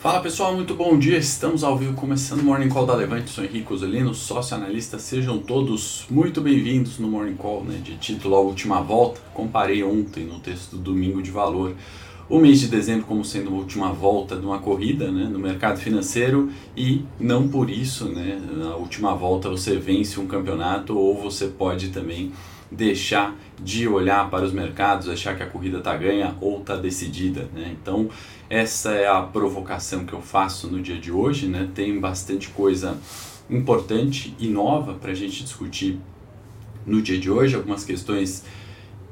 Fala pessoal, muito bom dia. Estamos ao vivo começando o Morning Call da Levante. Sou Henrique Osolino, sócio analista. Sejam todos muito bem-vindos no Morning Call, né, de título A Última Volta. Comparei ontem no texto do Domingo de Valor o mês de dezembro como sendo uma última volta de uma corrida né, no mercado financeiro e não por isso, né, na última volta você vence um campeonato ou você pode também deixar de olhar para os mercados, achar que a corrida está ganha ou está decidida. Né? Então, essa é a provocação que eu faço no dia de hoje. Né? Tem bastante coisa importante e nova para a gente discutir no dia de hoje, algumas questões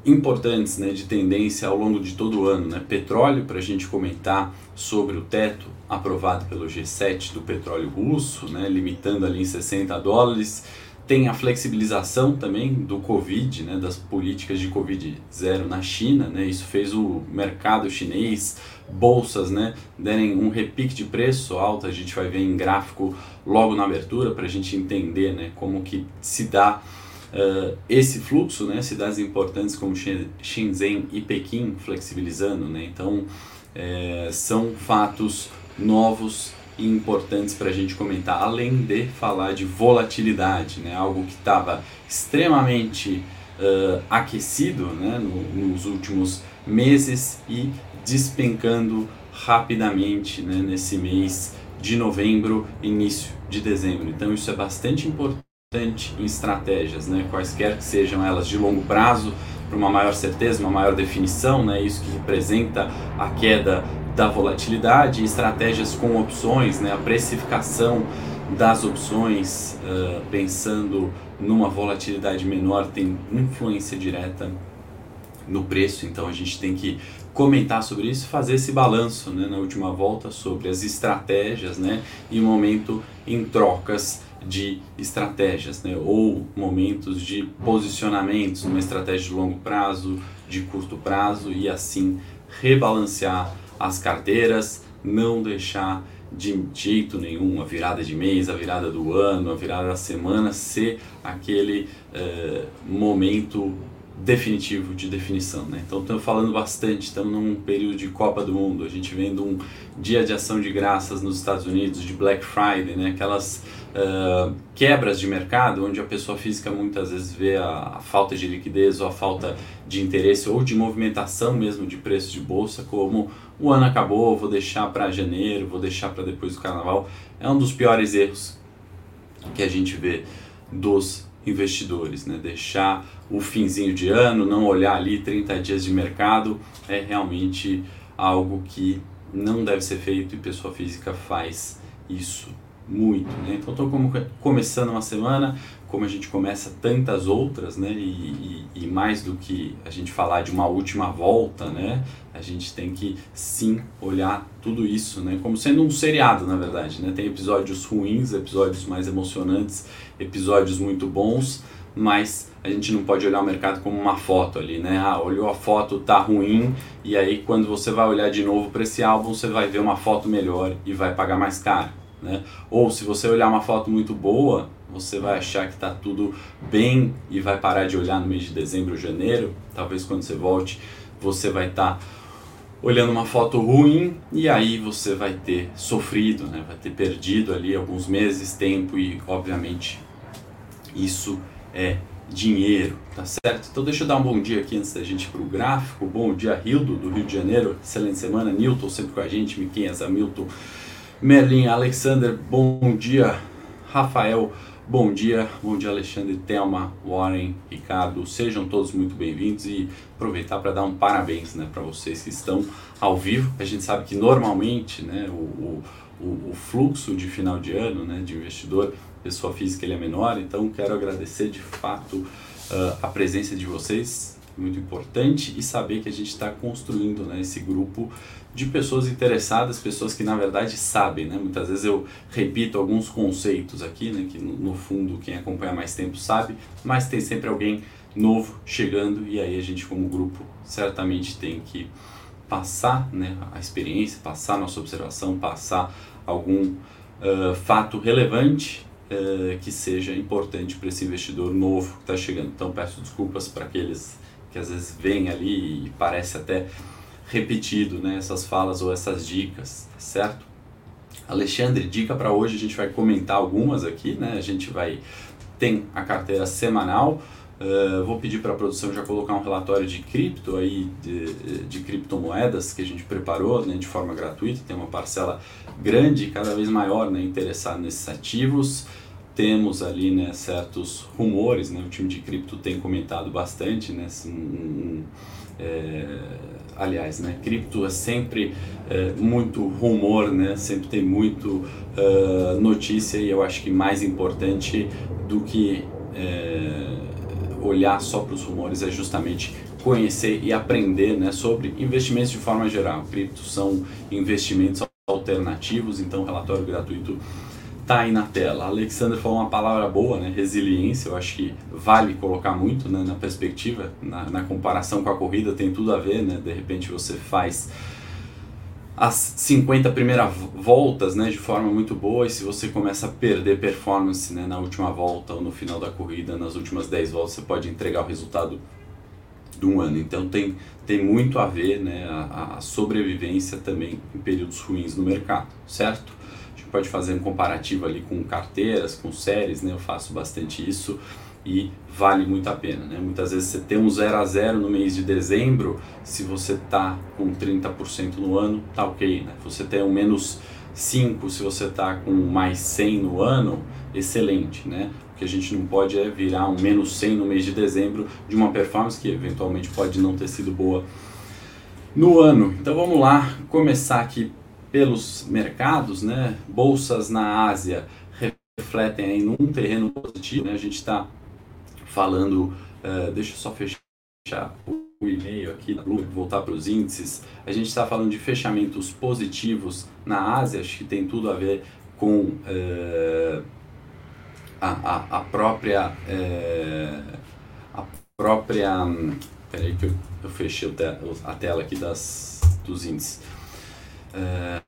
importantes né, de tendência ao longo de todo o ano. Né? Petróleo, para a gente comentar sobre o teto aprovado pelo G7 do petróleo russo, né, limitando ali em 60 dólares tem a flexibilização também do Covid, né, das políticas de Covid zero na China, né, isso fez o mercado chinês, bolsas, né, derem um repique de preço alto, a gente vai ver em gráfico logo na abertura para a gente entender né, como que se dá uh, esse fluxo, né, cidades importantes como Shenzhen e Pequim flexibilizando, né, então é, são fatos novos importantes para a gente comentar, além de falar de volatilidade, né? algo que estava extremamente uh, aquecido né? No, nos últimos meses e despencando rapidamente né? nesse mês de novembro, início de dezembro. Então isso é bastante importante em estratégias, né? quaisquer que sejam elas de longo prazo, para uma maior certeza, uma maior definição, né? isso que representa a queda da volatilidade, estratégias com opções, né, a precificação das opções, uh, pensando numa volatilidade menor, tem influência direta no preço, então a gente tem que comentar sobre isso, fazer esse balanço né, na última volta sobre as estratégias né, e o momento em trocas de estratégias, né, ou momentos de posicionamentos, uma estratégia de longo prazo, de curto prazo e assim rebalancear as carteiras, não deixar de jeito nenhum a virada de mês, a virada do ano, a virada da semana ser aquele uh, momento definitivo de definição. Né? Então estamos falando bastante, estamos num período de Copa do Mundo, a gente vendo um dia de ação de graças nos Estados Unidos, de Black Friday, né? aquelas quebras de mercado onde a pessoa física muitas vezes vê a, a, falta de liquidez ou a falta de interesse ou de movimentação mesmo de preço de bolsa como o ano acabou, vou deixar para janeiro, vou deixar para depois do carnaval. É um dos piores erros que a gente vê dos investidores, né? Deixar o finzinho de ano, não olhar ali 30 dias de mercado, é realmente algo que não deve ser feito e pessoa física faz isso muito, né? Então estou começando uma semana, como a gente começa tantas outras, né? E, e, e, mais do que a gente falar de uma última volta, né? A gente tem que sim olhar tudo isso, né? Como sendo um seriado, na verdade, né? Tem episódios ruins, episódios mais emocionantes, episódios muito bons, mas a gente não pode olhar o mercado como uma foto ali, né? Ah, olhou a foto, tá ruim, e aí quando você vai olhar de novo para esse álbum, você vai ver uma foto melhor e vai pagar mais caro. Né? Ou se você olhar uma foto muito boa, você vai achar que está tudo bem e vai parar de olhar no mês de dezembro ou janeiro. Talvez quando você volte, você vai estar tá olhando uma foto ruim e aí você vai ter sofrido, né? vai ter perdido ali alguns meses, tempo e, obviamente, isso é dinheiro, tá certo? Então deixa eu dar um bom dia aqui antes da gente ir para o gráfico. Bom dia, Rildo, do Rio de Janeiro. Excelente semana. Newton sempre com a gente. Miquinhas, Hamilton. Merlin, Alexander, bom dia. Rafael, bom dia. Bom dia, Alexandre, Thelma, Warren, Ricardo. Sejam todos muito bem-vindos e aproveitar para dar um parabéns né, para vocês que estão ao vivo. A gente sabe que normalmente né, o, o, o fluxo de final de ano né, de investidor, pessoa física, ele é menor, então quero agradecer de fato uh, a presença de vocês muito importante e saber que a gente está construindo né, esse grupo de pessoas interessadas, pessoas que na verdade sabem, né? Muitas vezes eu repito alguns conceitos aqui, né? Que no, fundo quem acompanha mais tempo sabe, mas tem sempre alguém novo chegando e aí a gente como grupo certamente tem que passar né, a experiência, passar a nossa observação, passar algum uh, fato relevante uh, que seja importante para esse investidor novo que está chegando. Então peço desculpas para aqueles que às vezes vêm ali e parece até repetido, né, essas falas ou essas dicas, tá certo? Alexandre, dica para hoje, a gente vai comentar algumas aqui, né? A gente vai tem a carteira semanal. Uh, vou pedir para a produção já colocar um relatório de cripto aí, de, de criptomoedas que a gente preparou né, de forma gratuita. Tem uma parcela grande, cada vez maior, né, interessada nesses ativos. Temos ali né, certos rumores, né, o time de cripto tem comentado bastante, né, um, um, é, aliás, né, cripto é sempre é, muito rumor, né, sempre tem muito uh, notícia e eu acho que mais importante do que é, olhar só para os rumores é justamente conhecer e aprender né, sobre investimentos de forma geral. Cripto são investimentos alternativos, então relatório gratuito tá aí na tela. A Alexandra falou uma palavra boa, né? Resiliência, eu acho que vale colocar muito né, na perspectiva, na, na, comparação com a corrida, tem tudo a ver, né? De repente você faz as 50 primeiras voltas né, de forma muito boa e se você começa a perder performance né, na última volta ou no final da corrida, nas últimas 10 voltas, você pode entregar o resultado de um ano. Então tem, tem muito a ver né, a, a sobrevivência também em períodos ruins no mercado, certo? Pode fazer um comparativo ali com carteiras, com séries, né? Eu faço bastante isso e vale muito a pena, né? Muitas vezes você tem um 0 a 0 no mês de dezembro, se você tá com 30% no ano, tá ok, né? Você tem um menos 5, se você tá com mais 100 no ano, excelente, né? O que a gente não pode é virar um menos 100 no mês de dezembro de uma performance que eventualmente pode não ter sido boa no ano. Então vamos lá começar aqui pelos mercados, né? Bolsas na Ásia refletem aí num terreno positivo, né? A gente está falando, uh, deixa eu só fechar o e-mail aqui, voltar para os índices. A gente está falando de fechamentos positivos na Ásia, acho que tem tudo a ver com uh, a, a, a, própria uh, a própria peraí que eu, eu fechei a tela aqui das dos índices é,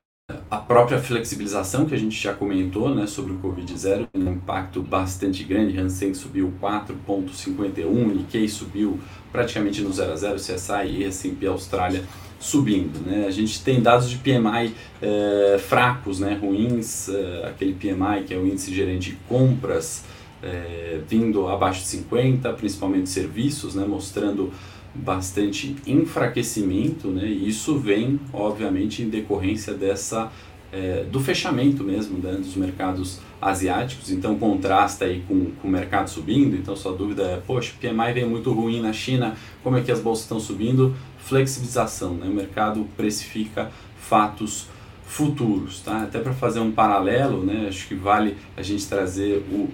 a própria flexibilização que a gente já comentou né, sobre o Covid-0 tem um impacto bastante grande. Hansen subiu 4,51, Nikkei subiu praticamente no 0 a 0, CSI e S&P Austrália subindo. Né? A gente tem dados de PMI é, fracos, né, ruins, é, aquele PMI que é o índice gerente de compras é, vindo abaixo de 50, principalmente serviços, né, mostrando bastante enfraquecimento, né? E isso vem, obviamente, em decorrência dessa é, do fechamento mesmo né, dos mercados asiáticos, então contrasta aí com, com o mercado subindo, então sua dúvida é, poxa, PMI vem muito ruim na China, como é que as bolsas estão subindo? Flexibilização, né? o mercado precifica fatos futuros, tá? Até para fazer um paralelo, né, acho que vale a gente trazer o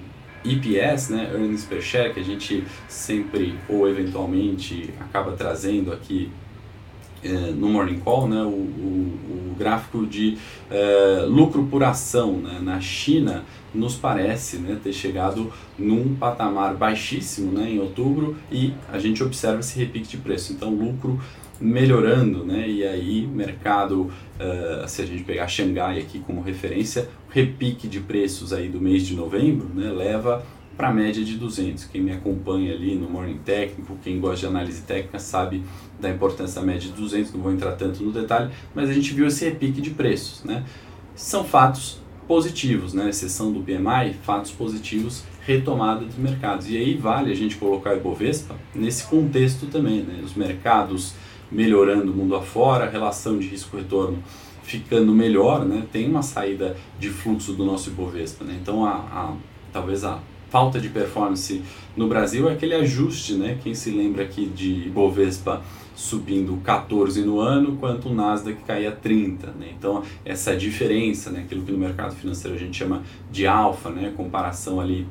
EPS, né, Earnings Per Share, que a gente sempre ou eventualmente acaba trazendo aqui é, no Morning Call, né, o, o, o gráfico de é, lucro por ação né, na China nos parece né, ter chegado num patamar baixíssimo né, em outubro e a gente observa esse repique de preço. Então, lucro melhorando, né? E aí, mercado, uh, se a gente pegar Xangai aqui como referência, o repique de preços aí do mês de novembro, né, leva para a média de 200. Quem me acompanha ali no Morning Técnico, quem gosta de análise técnica, sabe da importância da média de 200, não vou entrar tanto no detalhe, mas a gente viu esse repique de preços, né? São fatos positivos, né? Exceção do PMI, fatos positivos, retomada dos mercados. E aí vale a gente colocar a Ibovespa nesse contexto também, né? Os mercados melhorando o mundo afora, a relação de risco-retorno ficando melhor, né? Tem uma saída de fluxo do nosso Ibovespa, né? Então, a, a, talvez a falta de performance no Brasil é aquele ajuste, né? Quem se lembra aqui de Ibovespa subindo 14 no ano, quanto o Nasdaq caía 30, né? Então, essa diferença, né? Aquilo que no mercado financeiro a gente chama de alfa, né? Comparação ali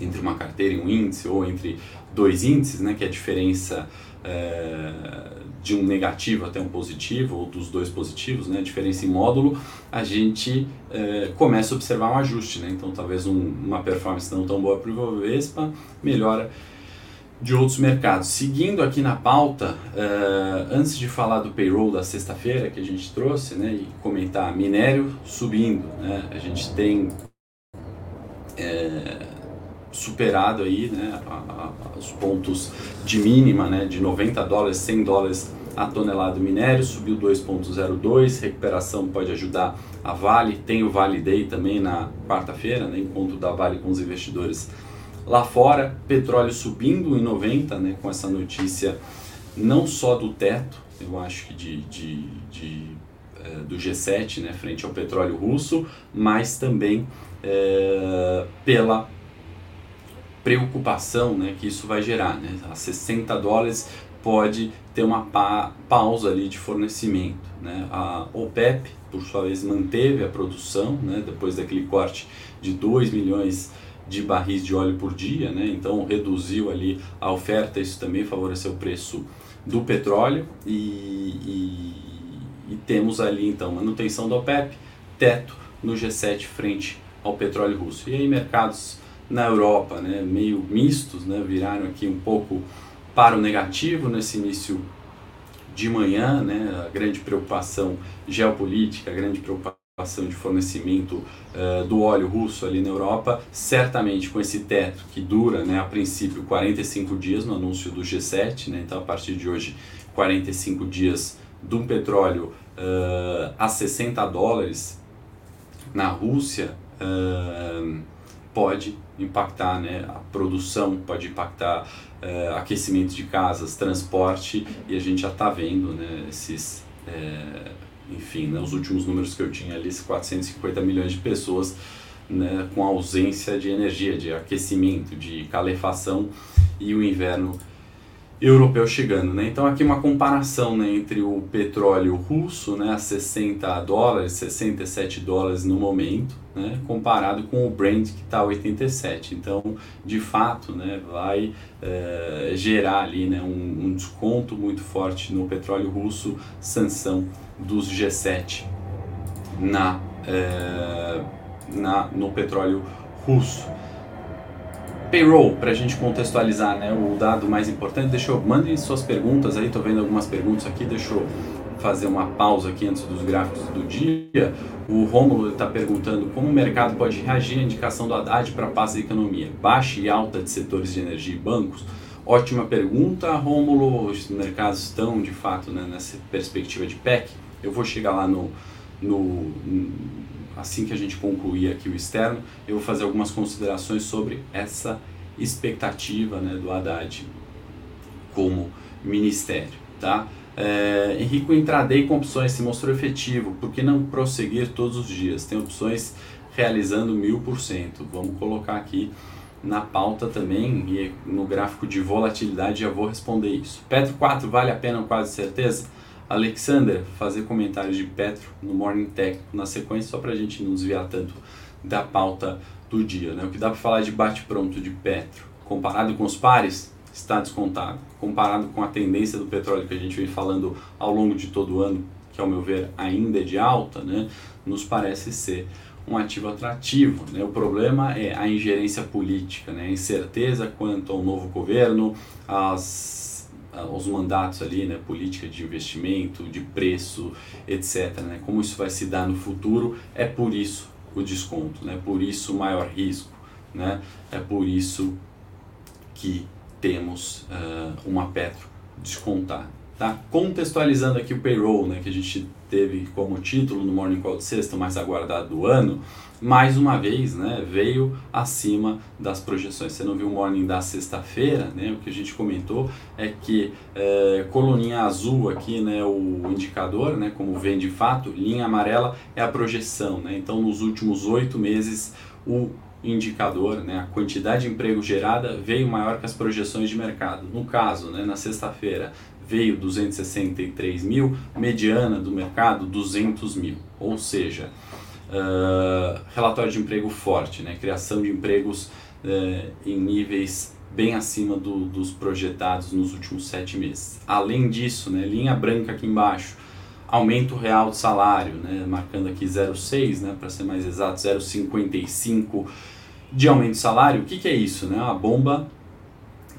entre uma carteira e um índice ou entre dois índices, né? Que é a diferença é, de um negativo até um positivo, ou dos dois positivos, né, diferença em módulo, a gente é, começa a observar um ajuste. Né? Então, talvez um, uma performance não tão boa para o Ibovespa melhora de outros mercados. Seguindo aqui na pauta, é, antes de falar do payroll da sexta-feira que a gente trouxe, né, e comentar minério subindo, né, a gente tem é, superado aí, né, a, a, os pontos de mínima, né, de 90 dólares, 100 dólares a tonelada do minério, subiu 2,02, recuperação pode ajudar a Vale, tem o Vale Day também na quarta-feira, né, encontro da Vale com os investidores lá fora, petróleo subindo em 90, né, com essa notícia não só do teto, eu acho que de, de, de é, do G7, né, frente ao petróleo russo, mas também é, pela preocupação né, que isso vai gerar. Né? A 60 dólares pode ter uma pa pausa ali de fornecimento. Né? A OPEP, por sua vez, manteve a produção né, depois daquele corte de 2 milhões de barris de óleo por dia, né? então reduziu ali a oferta, isso também favoreceu o preço do petróleo e, e, e temos ali então manutenção da OPEP, teto no G7 frente ao petróleo russo. E aí mercados na Europa, né, meio mistos, né, viraram aqui um pouco para o negativo nesse início de manhã, né, a grande preocupação geopolítica, a grande preocupação de fornecimento uh, do óleo russo ali na Europa, certamente com esse teto que dura, né, a princípio 45 dias no anúncio do G7, né, então a partir de hoje 45 dias de um petróleo uh, a 60 dólares na Rússia, uh, pode impactar né, a produção, pode impactar uh, aquecimento de casas, transporte, e a gente já está vendo né, esses, é, enfim, né, os últimos números que eu tinha ali, 450 milhões de pessoas né, com ausência de energia, de aquecimento, de calefação, e o inverno europeu chegando, né? Então aqui uma comparação, né, entre o petróleo russo, né, a 60 dólares, 67 dólares no momento, né, comparado com o Brent que está a 87. Então, de fato, né, vai é, gerar ali, né, um, um, desconto muito forte no petróleo russo, sanção dos G7 na, é, na no petróleo russo. Payroll, para a gente contextualizar né, o dado mais importante, deixa eu, mandem suas perguntas aí, estou vendo algumas perguntas aqui, deixa eu fazer uma pausa aqui antes dos gráficos do dia. O Rômulo está perguntando como o mercado pode reagir à indicação do Haddad para a paz da economia, baixa e alta de setores de energia e bancos. Ótima pergunta, Rômulo. Os mercados estão de fato né, nessa perspectiva de PEC. Eu vou chegar lá no, no, assim que a gente concluir aqui o externo, eu vou fazer algumas considerações sobre essa expectativa né, do Haddad como ministério. Tá? É, Henrique, o intraday com opções se mostrou efetivo, por que não prosseguir todos os dias? Tem opções realizando mil por cento. Vamos colocar aqui na pauta também e no gráfico de volatilidade já vou responder isso. Petro 4 vale a pena quase certeza? Alexander, fazer comentários de Petro no Morning Tech na sequência, só para a gente não desviar tanto da pauta do dia. Né? O que dá para falar de bate-pronto de Petro, comparado com os pares, está descontado. Comparado com a tendência do petróleo que a gente vem falando ao longo de todo o ano, que ao meu ver ainda é de alta, né? nos parece ser um ativo atrativo. Né? O problema é a ingerência política, né? a incerteza quanto ao novo governo, as os mandatos ali, né, política de investimento, de preço, etc. Né, como isso vai se dar no futuro, é por isso o desconto, né, por isso o maior risco, né, é por isso que temos uh, uma Petro descontada. Tá? Contextualizando aqui o payroll, né, que a gente teve como título no Morning Call de sexta, mais aguardado do ano, mais uma vez né, veio acima das projeções. Você não viu o Morning da sexta-feira, né, o que a gente comentou é que é, coluninha azul aqui, né, o indicador, né, como vem de fato, linha amarela é a projeção. Né, então, nos últimos oito meses, o indicador, né, a quantidade de emprego gerada veio maior que as projeções de mercado. No caso, né, na sexta-feira, veio 263 mil, mediana do mercado 200 mil, ou seja, uh, relatório de emprego forte, né? criação de empregos uh, em níveis bem acima do, dos projetados nos últimos sete meses. Além disso, né, linha branca aqui embaixo, aumento real de salário, né, marcando aqui 0,6, né, para ser mais exato, 0,55 de aumento de salário. O que, que é isso? Né? A bomba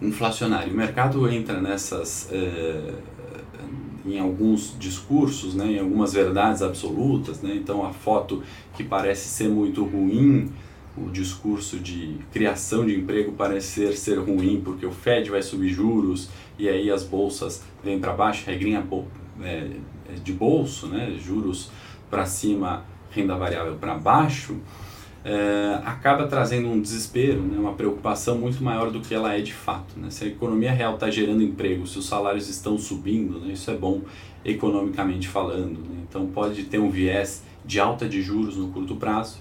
inflacionário. O mercado entra nessas, eh, em alguns discursos, né, em algumas verdades absolutas, né, então a foto que parece ser muito ruim o discurso de criação de emprego parecer ser ruim porque o Fed vai subir juros e aí as bolsas vêm para baixo, regrinha é, de bolso, né, juros para cima, renda variável para baixo, é, acaba trazendo um desespero, né, uma preocupação muito maior do que ela é de fato. Né? Se a economia real está gerando emprego, se os salários estão subindo, né, isso é bom economicamente falando. Né? Então pode ter um viés de alta de juros no curto prazo,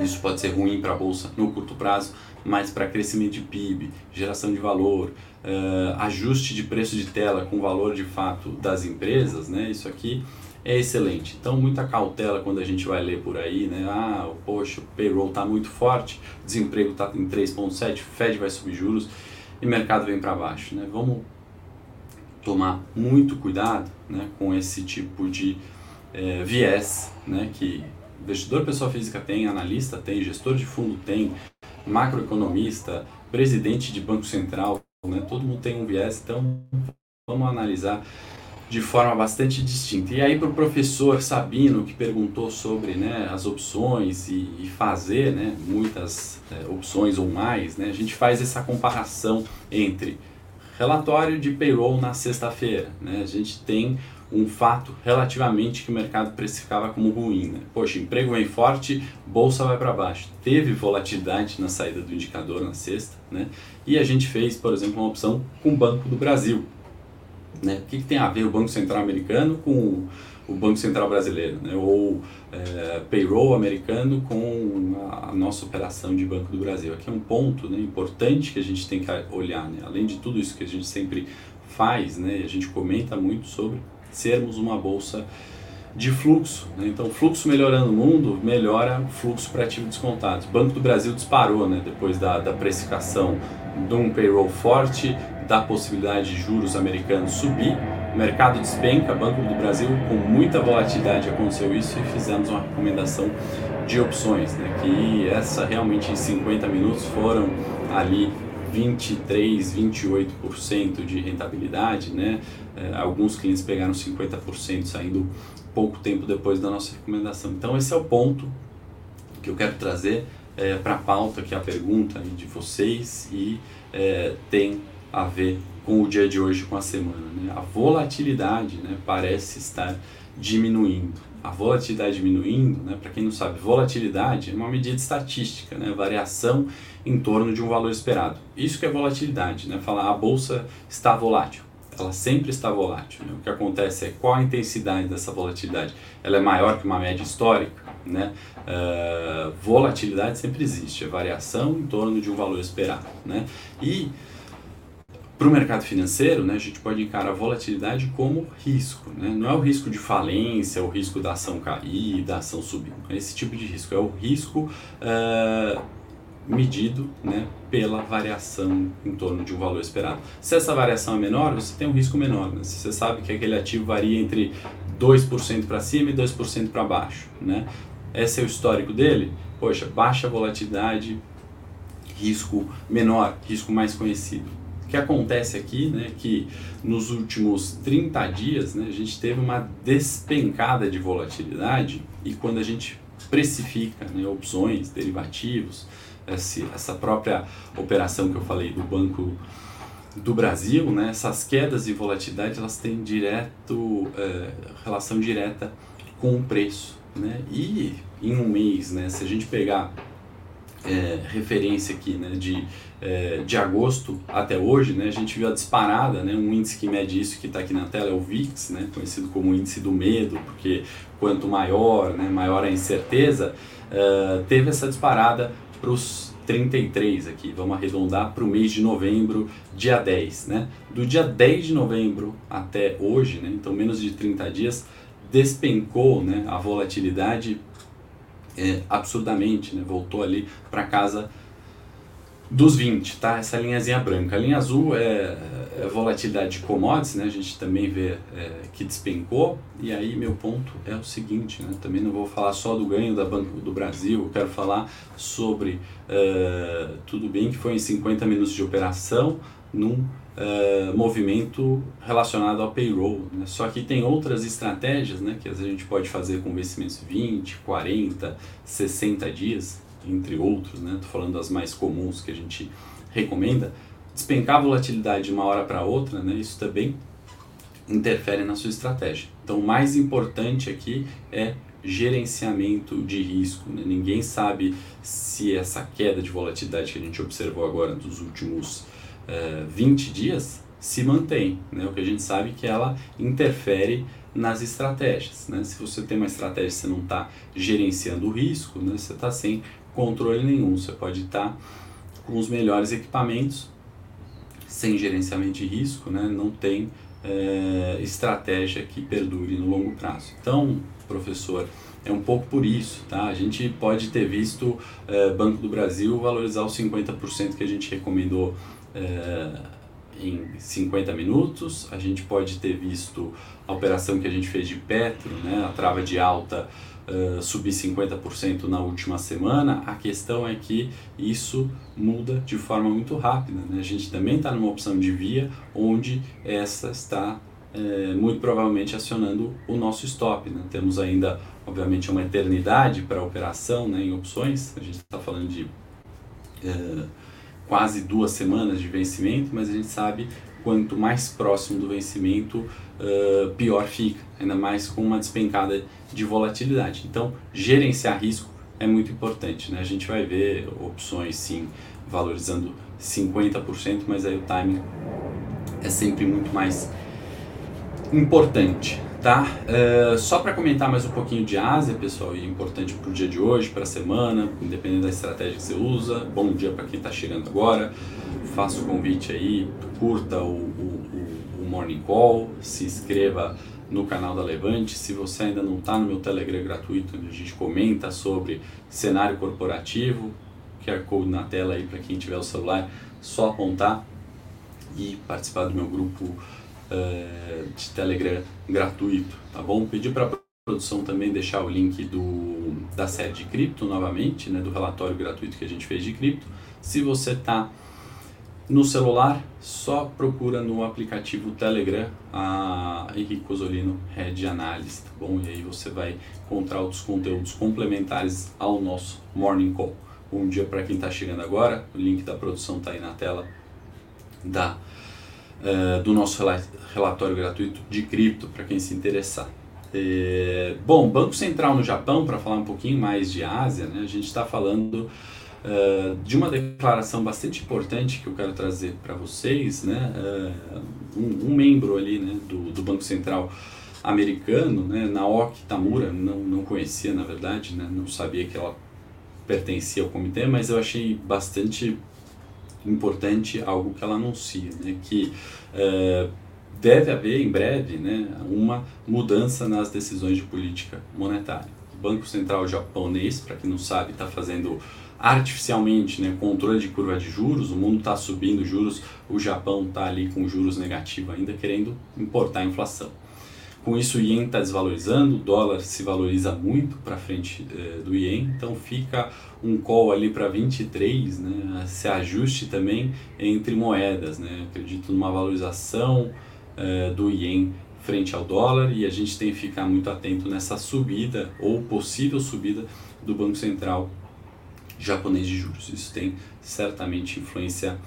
isso pode ser ruim para a bolsa no curto prazo, mas para crescimento de PIB, geração de valor, uh, ajuste de preço de tela com o valor de fato das empresas, né? Isso aqui é excelente. Então, muita cautela quando a gente vai ler por aí, né? Ah, poxa, o payroll está muito forte, desemprego está em 3,7, Fed vai subir juros e mercado vem para baixo, né? Vamos tomar muito cuidado né, com esse tipo de é, viés né, que investidor pessoa física tem, analista tem, gestor de fundo tem, macroeconomista, presidente de banco central, né? todo mundo tem um viés, então vamos analisar de forma bastante distinta. E aí para o professor Sabino, que perguntou sobre né, as opções e, e fazer né, muitas é, opções ou mais, né, a gente faz essa comparação entre relatório de payroll na sexta-feira. Né, a gente tem um fato relativamente que o mercado precificava como ruim. Né? Poxa, emprego vem forte, bolsa vai para baixo. Teve volatilidade na saída do indicador na sexta, né? e a gente fez, por exemplo, uma opção com o Banco do Brasil. Né? O que, que tem a ver o Banco Central americano com o Banco Central brasileiro? Né? Ou é, payroll americano com a, nossa operação de Banco do Brasil? Aqui é um ponto né, importante que a gente tem que olhar. Né? Além de tudo isso que a gente sempre faz, né? a gente comenta muito sobre sermos uma bolsa de fluxo. Né? Então, fluxo melhorando o mundo, melhora o fluxo para ativo descontado. O Banco do Brasil disparou né? depois da, da precificação de um payroll forte, da possibilidade de juros americanos subir. O mercado despenca, Banco do Brasil com muita volatilidade aconteceu isso e fizemos uma recomendação de opções, né? que essa realmente em 50 minutos foram ali 23, 28% de rentabilidade, né? É, alguns clientes pegaram 50% saindo pouco tempo depois da nossa recomendação. Então esse é o ponto que eu quero trazer é, para a pauta, que é a pergunta de vocês e é, tem a ver com o dia de hoje, com a semana. Né? A volatilidade né, parece estar diminuindo a volatilidade diminuindo, né, para quem não sabe, volatilidade é uma medida estatística, né, variação em torno de um valor esperado. Isso que é volatilidade, né, falar a bolsa está volátil. Ela sempre está volátil. Né? O que acontece é qual a intensidade dessa volatilidade. Ela é maior que uma média histórica. Né? Uh, volatilidade sempre existe, é variação em torno de um valor esperado. Né? E para o mercado financeiro, né, a gente pode encarar a volatilidade como risco. Né? Não é o risco de falência, o risco da ação cair, da ação subir. é esse tipo de risco. É o risco uh, medido né, pela variação em torno de um valor esperado. Se essa variação é menor, você tem um risco menor. Né? Se você sabe que aquele ativo varia entre 2% para cima e 2% para baixo. Né? Esse é o histórico dele. Poxa, baixa volatilidade, risco menor, risco mais conhecido que acontece aqui, né, que nos últimos 30 dias né, a gente teve uma despencada de volatilidade e quando a gente precifica né, opções, derivativos, essa própria operação que eu falei do Banco do Brasil, né, essas quedas de volatilidade elas têm direto, é, relação direta com o preço. Né? E em um mês, né, se a gente pegar é, referência aqui né, de, é, de agosto até hoje, né, a gente viu a disparada, né, um índice que mede isso que está aqui na tela é o VIX, né, conhecido como índice do medo, porque quanto maior, né, maior a incerteza, é, teve essa disparada para os 33 aqui, vamos arredondar para o mês de novembro, dia 10. Né? Do dia 10 de novembro até hoje, né, então menos de 30 dias, despencou né, a volatilidade é, absurdamente, né? voltou ali para casa dos 20, tá? Essa linhazinha branca. A linha azul é, é volatilidade de commodities, né? A gente também vê é, que despencou. E aí meu ponto é o seguinte, né? Também não vou falar só do ganho da Banco do Brasil, eu quero falar sobre é, tudo bem que foi em 50 minutos de operação num uh, movimento relacionado ao payroll. Né? Só que tem outras estratégias né, que a gente pode fazer com vencimentos 20, 40, 60 dias. entre outros, né? Tô falando das mais comuns que a gente recomenda, despencar a volatilidade de uma hora para outra, né? Isso também interfere na sua estratégia. Então, o mais importante aqui é gerenciamento de risco. Né? Ninguém sabe se essa queda de volatilidade que a gente observou agora dos últimos uh, eh, 20 dias se mantém. Né? O que a gente sabe é que ela interfere nas estratégias. Né? Se você tem uma estratégia e você não está gerenciando o risco, né? você está sem controle nenhum. Você pode estar tá com os melhores equipamentos, sem gerenciamento de risco, né? não tem é, estratégia que perdure no longo prazo. Então, professor, é um pouco por isso, tá? A gente pode ter visto é, Banco do Brasil valorizar os 50% que a gente recomendou é, em 50 minutos, a gente pode ter visto a operação que a gente fez de Petro, né, a trava de alta uh, subir 50% na última semana, a questão é que isso muda de forma muito rápida. Né? A gente também está numa opção de via onde essa está é, muito provavelmente acionando o nosso stop. Né? Temos ainda, obviamente, uma eternidade para operação né, em opções, a gente está falando de quase duas semanas de vencimento, mas a gente sabe quanto mais próximo do vencimento, uh, pior fica, ainda mais com uma despencada de volatilidade. Então, gerenciar risco é muito importante. Né? A gente vai ver opções, sim, valorizando 50%, mas aí o timing é sempre muito mais importante. Tá? Uh, só para comentar mais um pouquinho de Ásia, pessoal, e é importante para o dia de hoje, para a semana, independente da estratégia que você usa. Bom dia para quem está chegando agora. Faço o convite aí, curta o, o, o, Morning Call, se inscreva no canal da Levante. Se você ainda não está no meu Telegram gratuito, onde a gente comenta sobre cenário corporativo, QR Code na tela aí para quem tiver o celular, só apontar e participar do meu grupo uh, de Telegram gratuito, tá bom? Pedir para a produção também deixar o link do, da série de cripto novamente, né, do relatório gratuito que a gente fez de cripto. Se você está no celular, só procura no aplicativo Telegram a Henrique Cosolino Red Análise, tá bom? E aí você vai encontrar outros conteúdos complementares ao nosso Morning Call. Bom dia para quem está chegando agora, o link da produção está aí na tela da uh, do nosso relatório gratuito de cripto, para quem se interessar. É, bom, Banco Central no Japão, para falar um pouquinho mais de Ásia, né, a gente está falando uh, de uma declaração bastante importante que eu quero trazer para vocês. Né, uh, um, um, membro ali né, do, do Banco Central americano, né, Naoki Tamura, não, não conhecia na verdade, né, não sabia que ela pertencia ao comitê, mas eu achei bastante importante algo que ela anuncia, né, que uh, deve haver em breve né, uma mudança nas decisões de política monetária. O Banco Central japonês, para quem não sabe, está fazendo artificialmente né, controle de curva de juros, o mundo está subindo juros, o Japão está ali com juros negativos ainda, querendo importar inflação. Com isso, o ien está desvalorizando, o dólar se valoriza muito para frente eh, do ien, então fica um call ali para 23, né, se ajuste também entre moedas. Né, acredito numa valorização eh, do ien frente ao dólar e a gente tem que ficar muito atento nessa subida ou possível subida do Banco Central japonês de juros. Isso tem certamente influência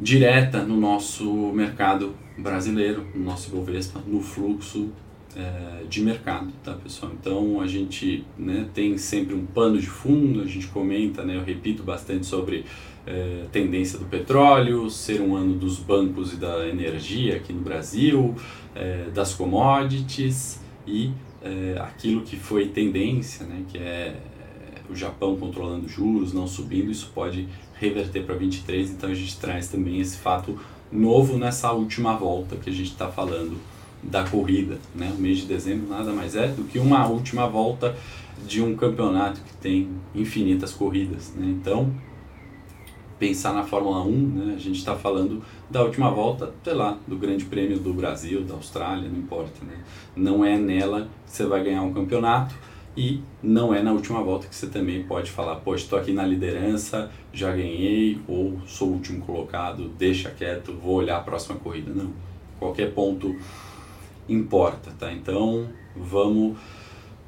direta no nosso mercado brasileiro, no nosso Ibovespa, no fluxo é, de mercado, tá pessoal? Então a gente né, tem sempre um pano de fundo, a gente comenta, né, eu repito bastante sobre é, tendência do petróleo, ser um ano dos bancos e da energia aqui no Brasil, é, das commodities e é, aquilo que foi tendência, né, que é o Japão controlando juros, não subindo, isso pode reverter para 23, então a gente traz também esse fato novo nessa última volta que a gente está falando da corrida. Né? O mês de dezembro nada mais é do que uma última volta de um campeonato que tem infinitas corridas. Né? Então, pensar na Fórmula 1, né? a gente está falando da última volta, sei lá, do Grande Prêmio do Brasil, da Austrália, não importa. Né? Não é nela que você vai ganhar um campeonato e não é na última volta que você também pode falar, poxa, estou aqui na liderança, já ganhei, ou sou o último colocado, deixa quieto, vou olhar a próxima corrida. Não. Qualquer ponto importa, tá? Então vamos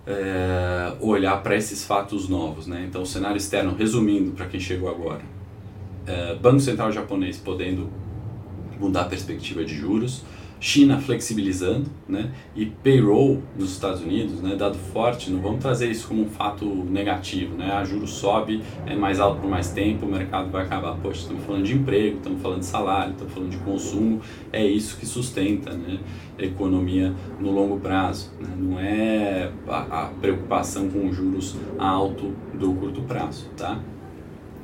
é, olhar para esses fatos novos. Né? Então, cenário externo, resumindo para quem chegou agora, é, Banco Central japonês podendo mudar a perspectiva de juros, China flexibilizando, né? E payroll nos Estados Unidos, né? Dado forte, não vamos trazer isso como um fato negativo, né? A juro sobe, é mais alto por mais tempo, o mercado vai acabar. Poxa, estamos falando de emprego, estamos falando de salário, estamos falando de consumo, é isso que sustenta, né? A economia no longo prazo, né? não é a, a preocupação com juros alto do curto prazo, tá?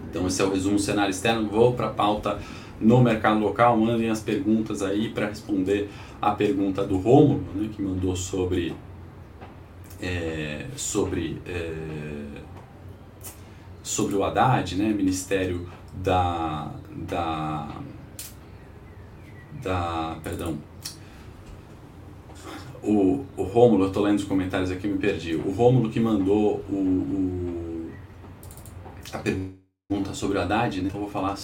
Então esse é o resumo do cenário externo. Vou para a pauta no mercado local, mandem as perguntas aí para responder a pergunta do Romulo, né, que mandou sobre é, sobre é, sobre o Haddad, né, Ministério da da da perdão o, o Rômulo, eu estou lendo os comentários aqui, me perdi. O Rômulo que mandou o, o, a pergunta sobre o Haddad, né? Então eu vou falar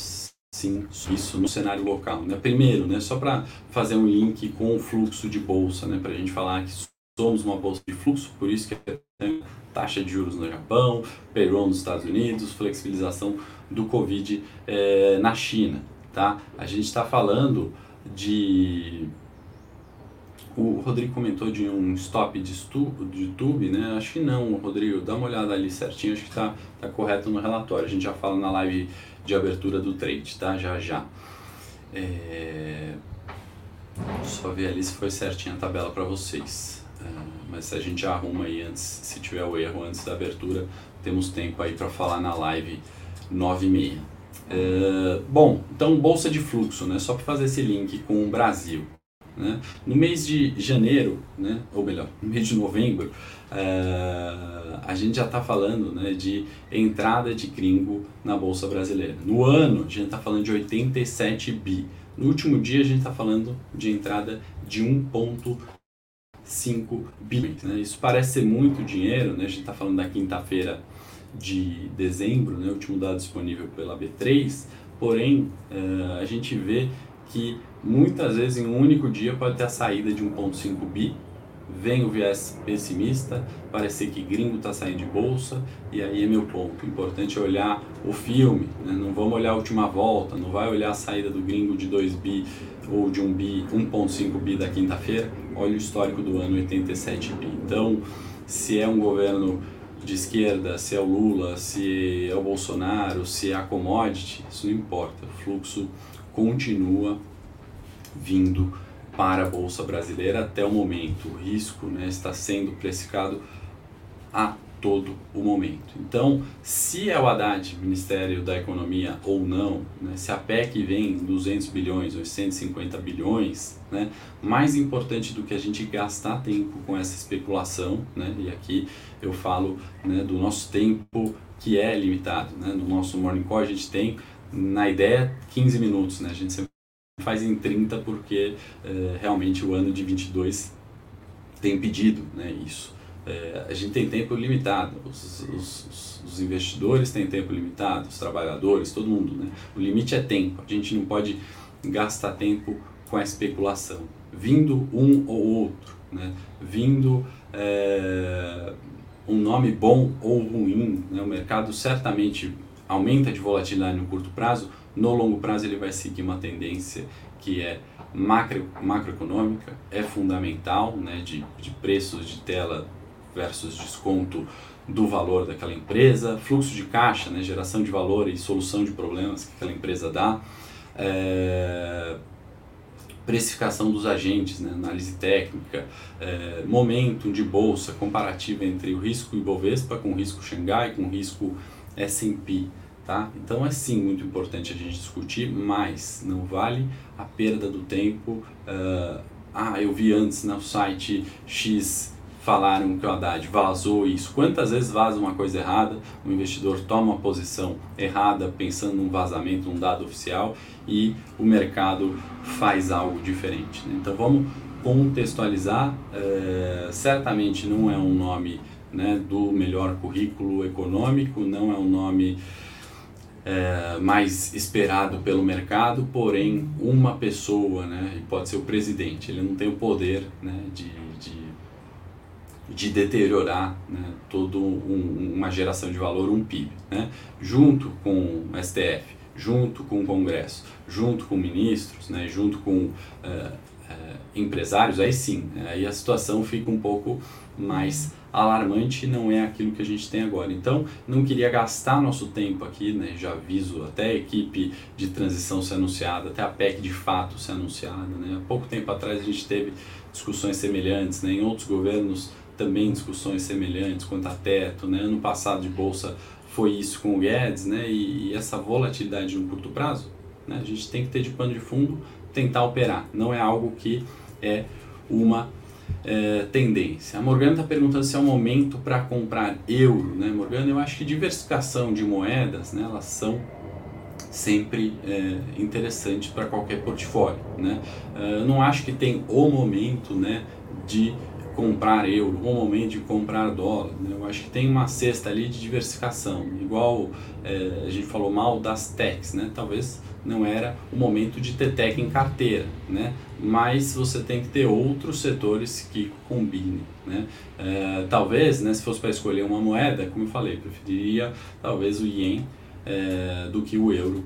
sim isso no cenário local. Né? Primeiro, né, só para fazer um link com o fluxo de bolsa, né, para a gente falar que somos uma bolsa de fluxo, por isso que tem taxa de juros no Japão, payroll nos Estados Unidos, flexibilização do Covid é, na China. Tá? A gente está falando de o Rodrigo comentou de um stop de, de YouTube, né? Acho que não, Rodrigo. Dá uma olhada ali certinho, acho que está tá correto no relatório. A gente já fala na live de abertura do trade, tá? Já já. É... Só ver ali se foi certinha a tabela para vocês. É, mas a gente arruma aí antes, se tiver o erro antes da abertura, temos tempo aí para falar na live 9 e meia. É... Bom, então bolsa de fluxo, né? Só para fazer esse link com o Brasil. Né? No mês de janeiro, né? ou melhor, no mês de novembro, uh, a gente já está falando né, de entrada de gringo na Bolsa Brasileira. No ano, a gente está falando de 87 bi. No último dia, a gente está falando de entrada de 1,5 bi. Né? Isso parece ser muito dinheiro, né? a gente está falando da quinta-feira de dezembro, né? o último dado disponível pela B3, porém, uh, a gente vê que muitas vezes em um único dia pode ter a saída de 1.5 bi, vem o viés pessimista, parecer que gringo está saindo de bolsa, e aí é meu ponto. Importante é olhar o filme, né? não vamos olhar a última volta, não vai olhar a saída do gringo de 2 bi ou de 1 bi, 1.5 bi da quinta-feira, olha o histórico do ano 87 bi. Então, se é um governo de esquerda, se é o Lula, se é o Bolsonaro, se é a commodity, isso não importa. O fluxo continua vindo para a Bolsa Brasileira até o momento. O risco né, está sendo precificado a todo o momento. Então, se é o Haddad, Ministério da Economia ou não, né, se a PEC vem 200 bilhões ou 150 bilhões, né, mais importante do que a gente gastar tempo com essa especulação, né, e aqui eu falo né, do nosso tempo que é limitado. Né, no nosso Morning Call a gente tem, na ideia, 15 minutos. Né, a gente sempre faz em 30 porque é, realmente o ano de 22 tem pedido né, isso. É, a gente tem tempo limitado, os, os, os, investidores têm tempo limitado, os trabalhadores, todo mundo. Né? O limite é tempo, a gente não pode gastar tempo com a especulação. Vindo um ou outro, né? vindo é, um nome bom ou ruim, né? o mercado certamente aumenta de volatilidade no curto prazo, no longo prazo ele vai seguir uma tendência que é macro, macroeconômica, é fundamental, né, de, de preços de tela versus desconto do valor daquela empresa, fluxo de caixa, né, geração de valor e solução de problemas que aquela empresa dá, é, precificação dos agentes, né, análise técnica, é, momento de bolsa comparativa entre o risco Ibovespa com o risco Xangai, com o risco S&P. Tá? Então é sim muito importante a gente discutir, mas não vale a perda do tempo. Uh, ah, eu vi antes no site X falaram que o Haddad vazou isso. Quantas vezes vaza uma coisa errada, o investidor toma uma posição errada pensando num vazamento, num dado oficial e o mercado faz algo diferente. Né? Então vamos contextualizar. Uh, certamente não é um nome né, do melhor currículo econômico, não é um nome é, mais esperado pelo mercado, porém uma pessoa, né, e pode ser o presidente, ele não tem o poder né, de, de de deteriorar né, toda um, uma geração de valor, um PIB. Né? Junto com o STF, junto com o Congresso, junto com ministros, né, junto com uh, uh, empresários, aí sim, né, aí a situação fica um pouco mais alarmante não é aquilo que a gente tem agora. Então, não queria gastar nosso tempo aqui, né? já aviso até a equipe de transição ser anunciada, até a PEC de fato ser anunciada. Né? Há pouco tempo atrás a gente teve discussões semelhantes, né? em outros governos também discussões semelhantes quanto a teto. Né? Ano passado de Bolsa foi isso com o Guedes, né? e, e essa volatilidade no curto prazo, né? a gente tem que ter de pano de fundo, tentar operar. Não é algo que é uma é, tendência. A Morgana está perguntando se é o momento para comprar euro, né, Morgana? Eu acho que diversificação de moedas, né, elas são sempre é, interessantes para qualquer portfólio, né? É, não acho que tem o momento, né, de comprar euro, o momento de comprar dólar. Né? Eu acho que tem uma cesta ali de diversificação, igual é, a gente falou mal das techs, né? Talvez não era o momento de ter tech em carteira, né? Mas você tem que ter outros setores que combinem, né? É, talvez, né, se fosse para escolher uma moeda, como eu falei, preferiria talvez o ien é, do que o euro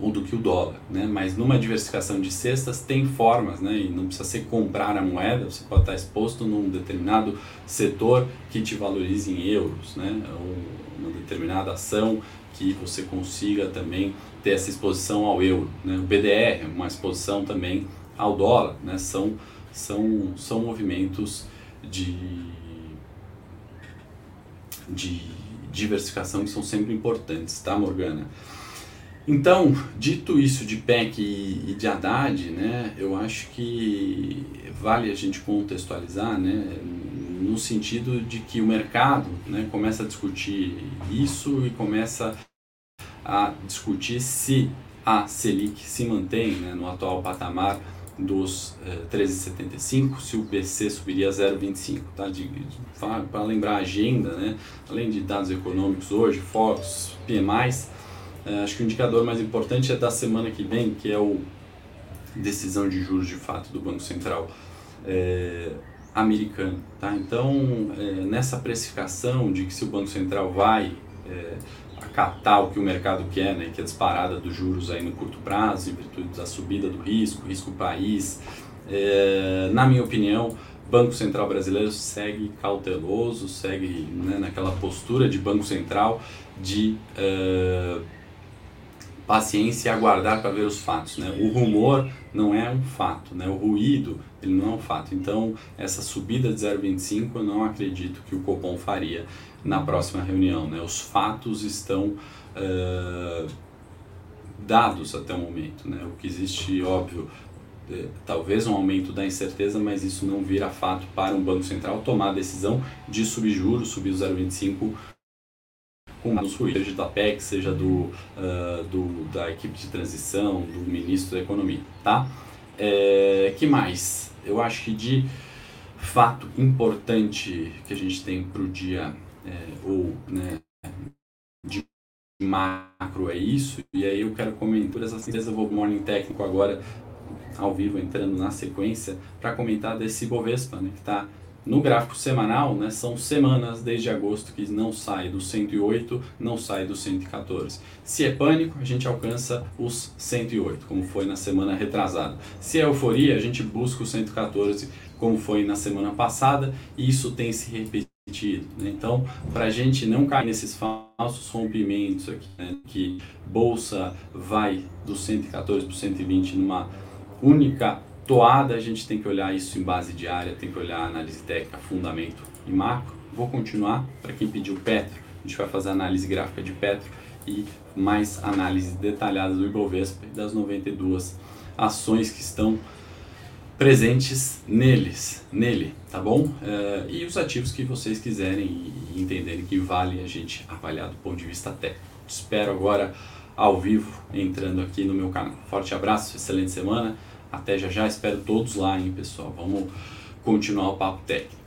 ou do que o dólar, né? Mas numa diversificação de cestas tem formas, né? E não precisa ser comprar a moeda, você pode estar exposto num determinado setor que te valorize em euros, né? Ou uma determinada ação que você consiga também ter essa exposição ao euro, né? O BDR, uma exposição também ao dólar, né? São são são movimentos de de diversificação que são sempre importantes, tá, Morgana? Então, dito isso de PEC e de Haddad, né, eu acho que vale a gente contextualizar, né, no sentido de que o mercado né, começa a discutir isso e começa a discutir se a Selic se mantém né, no atual patamar dos eh, 13,75, se o BC subiria a 0,25. Tá? Para lembrar a agenda, né, além de dados econômicos hoje, focos, PMIs, é, acho que o indicador mais importante é da semana que vem, que é o decisão de juros de fato do Banco Central é, americano. Tá? Então, é, nessa precificação de que se o Banco Central vai é, acatar o que o mercado quer, né, que é a disparada dos juros aí no curto prazo, em virtude da subida do risco, risco país, é, na minha opinião, Banco Central brasileiro segue cauteloso, segue né, naquela postura de Banco Central de uh, paciência e aguardar para ver os fatos. Né? O rumor não é um fato, né? o ruído ele não é um fato. Então, essa subida de 0,25 eu não acredito que o Copom faria na próxima reunião. Né? Os fatos estão uh, dados até o momento. Né? O que existe, óbvio, é, talvez um aumento da incerteza, mas isso não vira fato para um Banco Central tomar a decisão de subir juros, subir o 0,25 com os ruídos, seja da PEC, seja do, uh, do, da equipe de transição, do ministro da Economia, tá? É, que mais? Eu acho que de fato importante que a gente tem para o dia, é, ou né, de macro é isso, e aí eu quero comentar essa certeza, eu vou morning técnico agora, ao vivo, entrando na sequência, para comentar desse Bovespa, né, que está no gráfico semanal, né, são semanas desde agosto que não sai do 108, não sai do 114. Se é pânico, a gente alcança os 108, como foi na semana retrasada. Se é euforia, a gente busca o 114, como foi na semana passada, e isso tem se repetido. Né? Então, para a gente não cair nesses falsos rompimentos aqui, né, que bolsa vai do 114 para o 120 numa única toada, a gente tem que olhar isso em base diária, tem que olhar análise técnica, fundamento e macro. Vou continuar, para quem pediu Petro, a gente vai fazer análise gráfica de Petro e mais análise detalhada do Ibovespa e das 92 ações que estão presentes neles, nele, tá bom? Uh, e os ativos que vocês quiserem e entenderem que vale a gente avaliar do ponto de vista técnico. Te espero agora ao vivo entrando aqui no meu canal. Forte abraço, excelente semana. Até já já, espero todos lá, hein, pessoal. Vamos continuar o papo técnico.